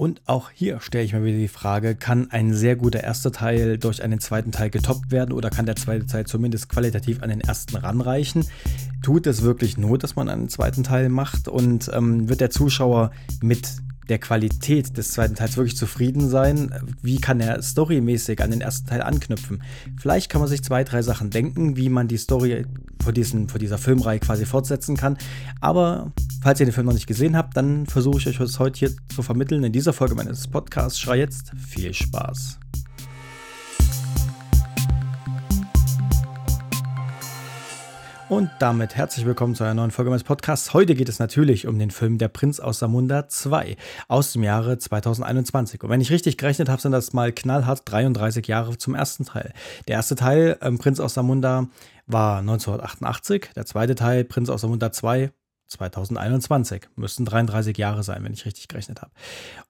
Und auch hier stelle ich mir wieder die Frage, kann ein sehr guter erster Teil durch einen zweiten Teil getoppt werden oder kann der zweite Teil zumindest qualitativ an den ersten ranreichen? Tut es wirklich Not, dass man einen zweiten Teil macht und ähm, wird der Zuschauer mit der Qualität des zweiten Teils wirklich zufrieden sein? Wie kann er storymäßig an den ersten Teil anknüpfen? Vielleicht kann man sich zwei, drei Sachen denken, wie man die Story vor, diesen, vor dieser Filmreihe quasi fortsetzen kann. Aber falls ihr den Film noch nicht gesehen habt, dann versuche ich euch das heute hier zu vermitteln. In dieser Folge meines Podcasts Schrei jetzt viel Spaß. Und damit herzlich willkommen zu einer neuen Folge meines Podcasts. Heute geht es natürlich um den Film Der Prinz aus Samunda 2 aus dem Jahre 2021. Und wenn ich richtig gerechnet habe, sind das mal knallhart 33 Jahre zum ersten Teil. Der erste Teil, ähm, Prinz aus Samunda, war 1988. Der zweite Teil, Prinz aus Samunda 2, 2021. Müssten 33 Jahre sein, wenn ich richtig gerechnet habe.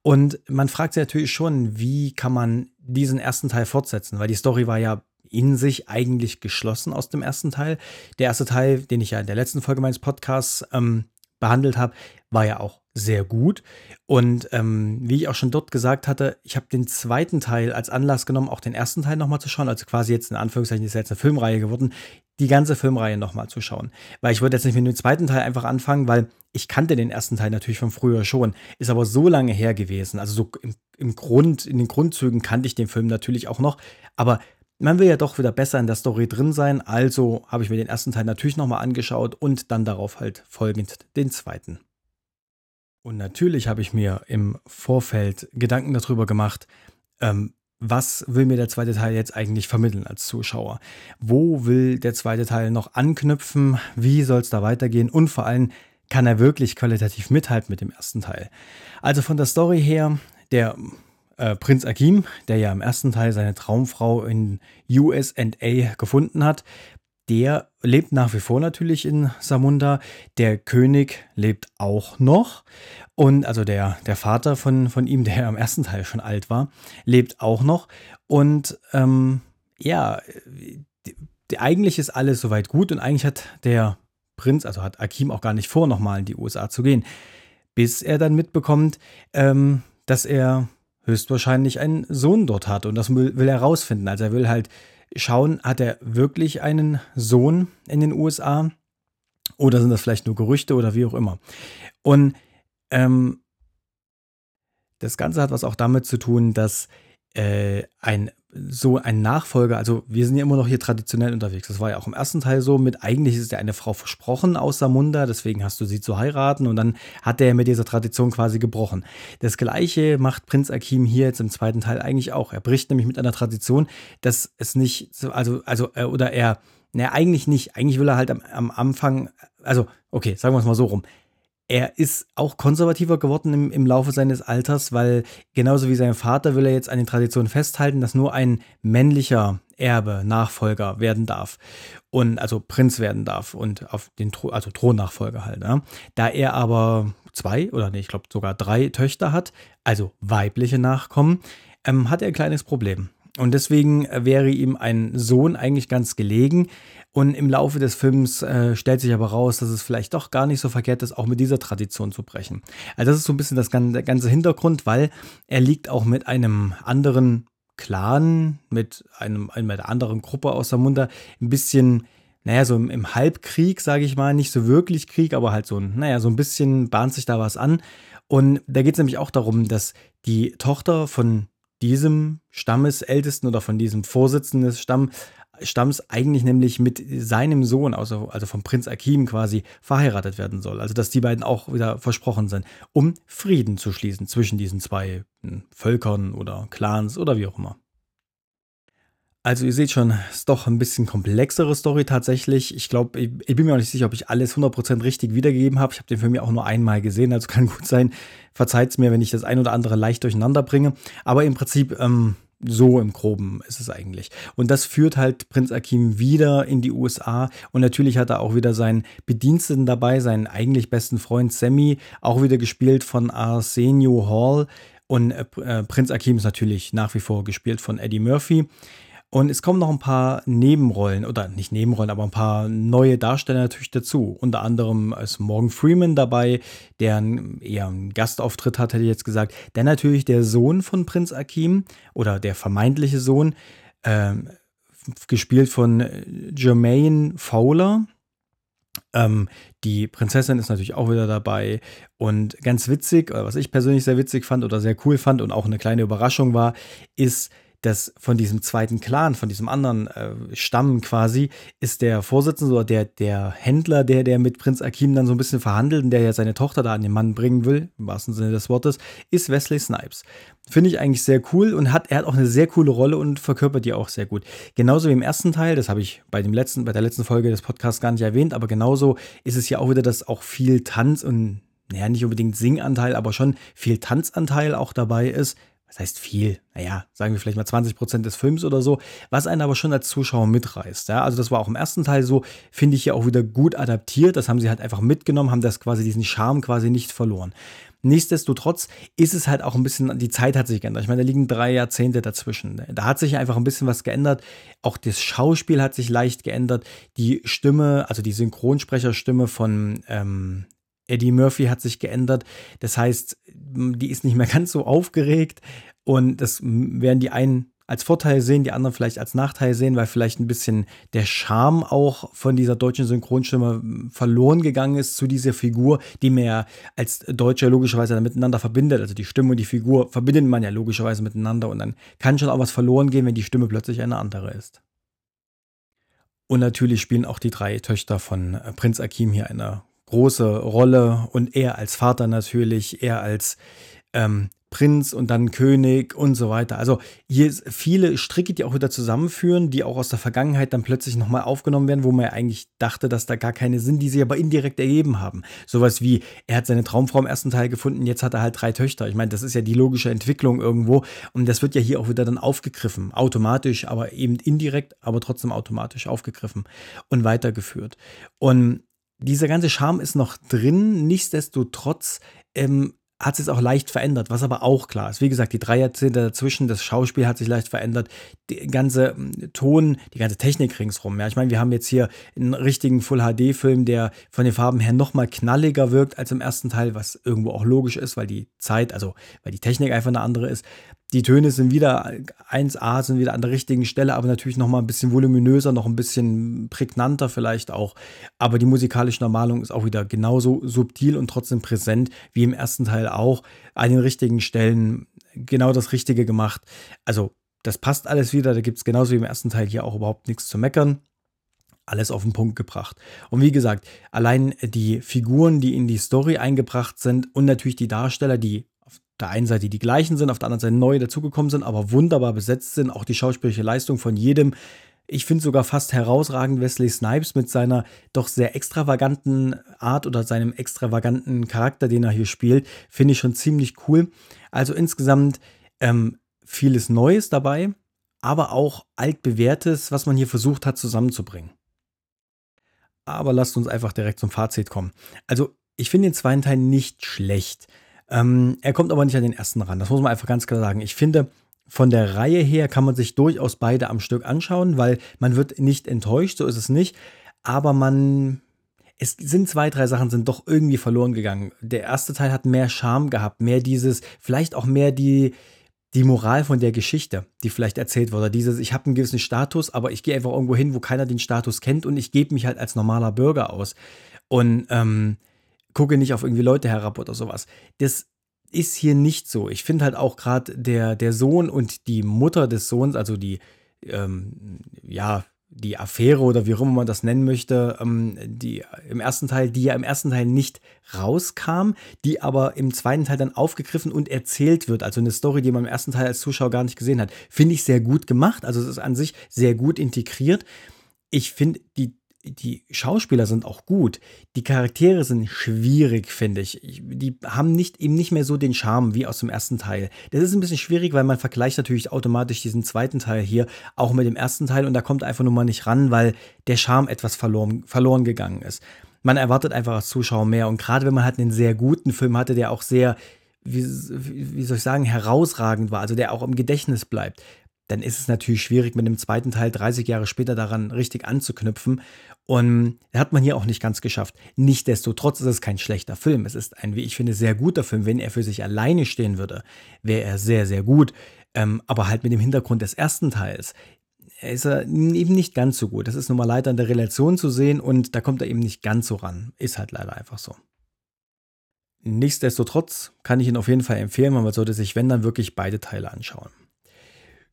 Und man fragt sich natürlich schon, wie kann man diesen ersten Teil fortsetzen? Weil die Story war ja in sich eigentlich geschlossen aus dem ersten Teil. Der erste Teil, den ich ja in der letzten Folge meines Podcasts ähm, behandelt habe, war ja auch sehr gut. Und ähm, wie ich auch schon dort gesagt hatte, ich habe den zweiten Teil als Anlass genommen, auch den ersten Teil nochmal zu schauen. Also quasi jetzt in Anführungszeichen ist jetzt eine Filmreihe geworden, die ganze Filmreihe nochmal zu schauen. Weil ich wollte jetzt nicht mit dem zweiten Teil einfach anfangen, weil ich kannte den ersten Teil natürlich von früher schon, ist aber so lange her gewesen. Also so im, im Grund, in den Grundzügen kannte ich den Film natürlich auch noch, aber man will ja doch wieder besser in der Story drin sein, also habe ich mir den ersten Teil natürlich nochmal angeschaut und dann darauf halt folgend den zweiten. Und natürlich habe ich mir im Vorfeld Gedanken darüber gemacht, ähm, was will mir der zweite Teil jetzt eigentlich vermitteln als Zuschauer? Wo will der zweite Teil noch anknüpfen? Wie soll es da weitergehen? Und vor allem, kann er wirklich qualitativ mithalten mit dem ersten Teil? Also von der Story her, der äh, Prinz Akim, der ja im ersten Teil seine Traumfrau in USA gefunden hat, der lebt nach wie vor natürlich in Samunda. Der König lebt auch noch. Und also der, der Vater von, von ihm, der im ersten Teil schon alt war, lebt auch noch. Und ähm, ja, die, die, eigentlich ist alles soweit gut und eigentlich hat der Prinz, also hat Akim auch gar nicht vor, nochmal in die USA zu gehen. Bis er dann mitbekommt, ähm, dass er höchstwahrscheinlich einen Sohn dort hat. Und das will, er rausfinden. Also er will halt schauen, hat er wirklich einen Sohn in den USA? Oder sind das vielleicht nur Gerüchte oder wie auch immer? Und ähm, das Ganze hat was auch damit zu tun, dass äh, ein so ein Nachfolger, also wir sind ja immer noch hier traditionell unterwegs. Das war ja auch im ersten Teil so mit, eigentlich ist ja eine Frau versprochen aus Samunda, deswegen hast du sie zu heiraten und dann hat er mit dieser Tradition quasi gebrochen. Das gleiche macht Prinz Akim hier jetzt im zweiten Teil eigentlich auch. Er bricht nämlich mit einer Tradition, dass es nicht, also, also, äh, oder er, ne, eigentlich nicht. Eigentlich will er halt am, am Anfang, also, okay, sagen wir es mal so rum er ist auch konservativer geworden im, im Laufe seines Alters, weil genauso wie sein Vater will er jetzt an den Traditionen festhalten, dass nur ein männlicher Erbe, Nachfolger werden darf und also Prinz werden darf und auf den Thron, also Thronnachfolger halt. Ja. Da er aber zwei oder nee, ich glaube sogar drei Töchter hat, also weibliche Nachkommen, ähm, hat er ein kleines Problem. Und deswegen wäre ihm ein Sohn eigentlich ganz gelegen. Und im Laufe des Films äh, stellt sich aber raus, dass es vielleicht doch gar nicht so verkehrt ist, auch mit dieser Tradition zu brechen. Also das ist so ein bisschen das der ganze Hintergrund, weil er liegt auch mit einem anderen Clan, mit einem, einer anderen Gruppe aus der Munda ein bisschen naja, so im, im Halbkrieg, sage ich mal, nicht so wirklich Krieg, aber halt so naja, so ein bisschen bahnt sich da was an. Und da geht es nämlich auch darum, dass die Tochter von diesem Stammesältesten oder von diesem Vorsitzenden des Stamm, Stamms eigentlich nämlich mit seinem Sohn, also, also vom Prinz Akim quasi, verheiratet werden soll. Also dass die beiden auch wieder versprochen sind, um Frieden zu schließen zwischen diesen zwei hm, Völkern oder Clans oder wie auch immer. Also ihr seht schon, ist doch ein bisschen komplexere Story tatsächlich. Ich glaube, ich, ich, bin mir auch nicht sicher, ob ich alles 100% richtig wiedergegeben habe. Ich habe den Film ja auch nur einmal gesehen, also kann gut sein. Verzeiht es mir, wenn ich das ein oder andere leicht durcheinander bringe. Aber im Prinzip ähm, so im Groben ist es eigentlich. Und das führt halt Prinz Akim wieder in die USA. Und natürlich hat er auch wieder seinen Bediensteten dabei, seinen eigentlich besten Freund Sammy, auch wieder gespielt von Arsenio Hall. Und äh, Prinz Akim ist natürlich nach wie vor gespielt von Eddie Murphy. Und es kommen noch ein paar Nebenrollen, oder nicht Nebenrollen, aber ein paar neue Darsteller natürlich dazu. Unter anderem ist Morgan Freeman dabei, der eher einen Gastauftritt hat, hätte ich jetzt gesagt. Dann natürlich der Sohn von Prinz Akim oder der vermeintliche Sohn, äh, gespielt von Jermaine Fowler. Ähm, die Prinzessin ist natürlich auch wieder dabei. Und ganz witzig, was ich persönlich sehr witzig fand oder sehr cool fand und auch eine kleine Überraschung war, ist, dass von diesem zweiten Clan, von diesem anderen äh, Stamm quasi, ist der Vorsitzende oder der, der Händler, der, der mit Prinz Akim dann so ein bisschen verhandelt und der ja seine Tochter da an den Mann bringen will, im wahrsten Sinne des Wortes, ist Wesley Snipes. Finde ich eigentlich sehr cool und hat, er hat auch eine sehr coole Rolle und verkörpert die auch sehr gut. Genauso wie im ersten Teil, das habe ich bei dem letzten, bei der letzten Folge des Podcasts gar nicht erwähnt, aber genauso ist es ja auch wieder, dass auch viel Tanz und naja, nicht unbedingt Singanteil, aber schon viel Tanzanteil auch dabei ist was heißt viel? Naja, sagen wir vielleicht mal 20 Prozent des Films oder so, was einen aber schon als Zuschauer mitreißt. Ja? Also das war auch im ersten Teil so, finde ich ja auch wieder gut adaptiert. Das haben sie halt einfach mitgenommen, haben das quasi diesen Charme quasi nicht verloren. Nichtsdestotrotz ist es halt auch ein bisschen, die Zeit hat sich geändert. Ich meine, da liegen drei Jahrzehnte dazwischen. Da hat sich einfach ein bisschen was geändert. Auch das Schauspiel hat sich leicht geändert. Die Stimme, also die Synchronsprecherstimme von ähm, Eddie Murphy hat sich geändert. Das heißt, die ist nicht mehr ganz so aufgeregt und das werden die einen als Vorteil sehen, die anderen vielleicht als Nachteil sehen, weil vielleicht ein bisschen der Charme auch von dieser deutschen Synchronstimme verloren gegangen ist zu dieser Figur, die man ja als Deutscher logischerweise miteinander verbindet. Also die Stimme und die Figur verbindet man ja logischerweise miteinander und dann kann schon auch was verloren gehen, wenn die Stimme plötzlich eine andere ist. Und natürlich spielen auch die drei Töchter von Prinz Akim hier eine große Rolle und er als Vater natürlich, er als ähm, Prinz und dann König und so weiter. Also hier viele Stricke, die auch wieder zusammenführen, die auch aus der Vergangenheit dann plötzlich nochmal aufgenommen werden, wo man ja eigentlich dachte, dass da gar keine sind, die sie aber indirekt ergeben haben. Sowas wie, er hat seine Traumfrau im ersten Teil gefunden, jetzt hat er halt drei Töchter. Ich meine, das ist ja die logische Entwicklung irgendwo und das wird ja hier auch wieder dann aufgegriffen. Automatisch, aber eben indirekt, aber trotzdem automatisch aufgegriffen und weitergeführt. Und dieser ganze Charme ist noch drin, nichtsdestotrotz ähm, hat sich auch leicht verändert, was aber auch klar ist. Wie gesagt, die drei Jahrzehnte dazwischen, das Schauspiel hat sich leicht verändert, die ganze ähm, Ton, die ganze Technik ringsrum. Ja, ich meine, wir haben jetzt hier einen richtigen Full-HD-Film, der von den Farben her nochmal knalliger wirkt als im ersten Teil, was irgendwo auch logisch ist, weil die Zeit, also weil die Technik einfach eine andere ist. Die Töne sind wieder 1A, sind wieder an der richtigen Stelle, aber natürlich noch mal ein bisschen voluminöser, noch ein bisschen prägnanter vielleicht auch. Aber die musikalische Normalung ist auch wieder genauso subtil und trotzdem präsent wie im ersten Teil auch. An den richtigen Stellen genau das Richtige gemacht. Also das passt alles wieder. Da gibt es genauso wie im ersten Teil hier auch überhaupt nichts zu meckern alles auf den Punkt gebracht. Und wie gesagt, allein die Figuren, die in die Story eingebracht sind und natürlich die Darsteller, die der einen Seite die gleichen sind, auf der anderen Seite neu dazugekommen sind, aber wunderbar besetzt sind. Auch die schauspielerische Leistung von jedem. Ich finde sogar fast herausragend Wesley Snipes mit seiner doch sehr extravaganten Art oder seinem extravaganten Charakter, den er hier spielt, finde ich schon ziemlich cool. Also insgesamt ähm, vieles Neues dabei, aber auch altbewährtes, was man hier versucht hat zusammenzubringen. Aber lasst uns einfach direkt zum Fazit kommen. Also ich finde den zweiten Teil nicht schlecht. Ähm, er kommt aber nicht an den ersten ran. Das muss man einfach ganz klar sagen. Ich finde, von der Reihe her kann man sich durchaus beide am Stück anschauen, weil man wird nicht enttäuscht, so ist es nicht. Aber man, es sind zwei, drei Sachen sind doch irgendwie verloren gegangen. Der erste Teil hat mehr Charme gehabt, mehr dieses, vielleicht auch mehr die, die Moral von der Geschichte, die vielleicht erzählt wurde. Dieses, ich habe einen gewissen Status, aber ich gehe einfach irgendwo hin, wo keiner den Status kennt und ich gebe mich halt als normaler Bürger aus. Und ähm, gucke nicht auf irgendwie Leute herab oder sowas. Das ist hier nicht so. Ich finde halt auch gerade der, der Sohn und die Mutter des Sohns, also die, ähm, ja, die Affäre oder wie auch immer man das nennen möchte, ähm, die im ersten Teil, die ja im ersten Teil nicht rauskam, die aber im zweiten Teil dann aufgegriffen und erzählt wird. Also eine Story, die man im ersten Teil als Zuschauer gar nicht gesehen hat. Finde ich sehr gut gemacht. Also es ist an sich sehr gut integriert. Ich finde die die Schauspieler sind auch gut. Die Charaktere sind schwierig, finde ich. Die haben nicht, eben nicht mehr so den Charme wie aus dem ersten Teil. Das ist ein bisschen schwierig, weil man vergleicht natürlich automatisch diesen zweiten Teil hier auch mit dem ersten Teil und da kommt einfach nur mal nicht ran, weil der Charme etwas verloren, verloren gegangen ist. Man erwartet einfach als Zuschauer mehr und gerade wenn man halt einen sehr guten Film hatte, der auch sehr, wie, wie soll ich sagen, herausragend war, also der auch im Gedächtnis bleibt, dann ist es natürlich schwierig, mit dem zweiten Teil 30 Jahre später daran richtig anzuknüpfen. Und hat man hier auch nicht ganz geschafft. Nichtsdestotrotz ist es kein schlechter Film. Es ist ein, wie ich finde, sehr guter Film. Wenn er für sich alleine stehen würde, wäre er sehr, sehr gut. Ähm, aber halt mit dem Hintergrund des ersten Teils ist er eben nicht ganz so gut. Das ist nun mal leider in der Relation zu sehen und da kommt er eben nicht ganz so ran. Ist halt leider einfach so. Nichtsdestotrotz kann ich ihn auf jeden Fall empfehlen, man sollte sich, wenn dann, wirklich beide Teile anschauen.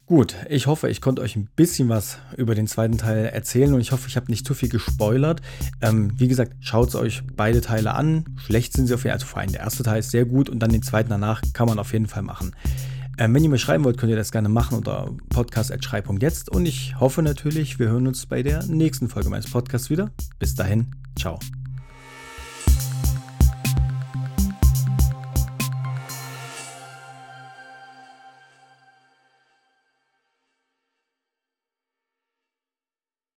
Gut, ich hoffe, ich konnte euch ein bisschen was über den zweiten Teil erzählen und ich hoffe, ich habe nicht zu viel gespoilert. Ähm, wie gesagt, schaut euch beide Teile an. Schlecht sind sie auf jeden Fall. Also vor allem der erste Teil ist sehr gut und dann den zweiten danach kann man auf jeden Fall machen. Ähm, wenn ihr mir schreiben wollt, könnt ihr das gerne machen unter podcast.schrei.jetzt und ich hoffe natürlich, wir hören uns bei der nächsten Folge meines Podcasts wieder. Bis dahin, ciao.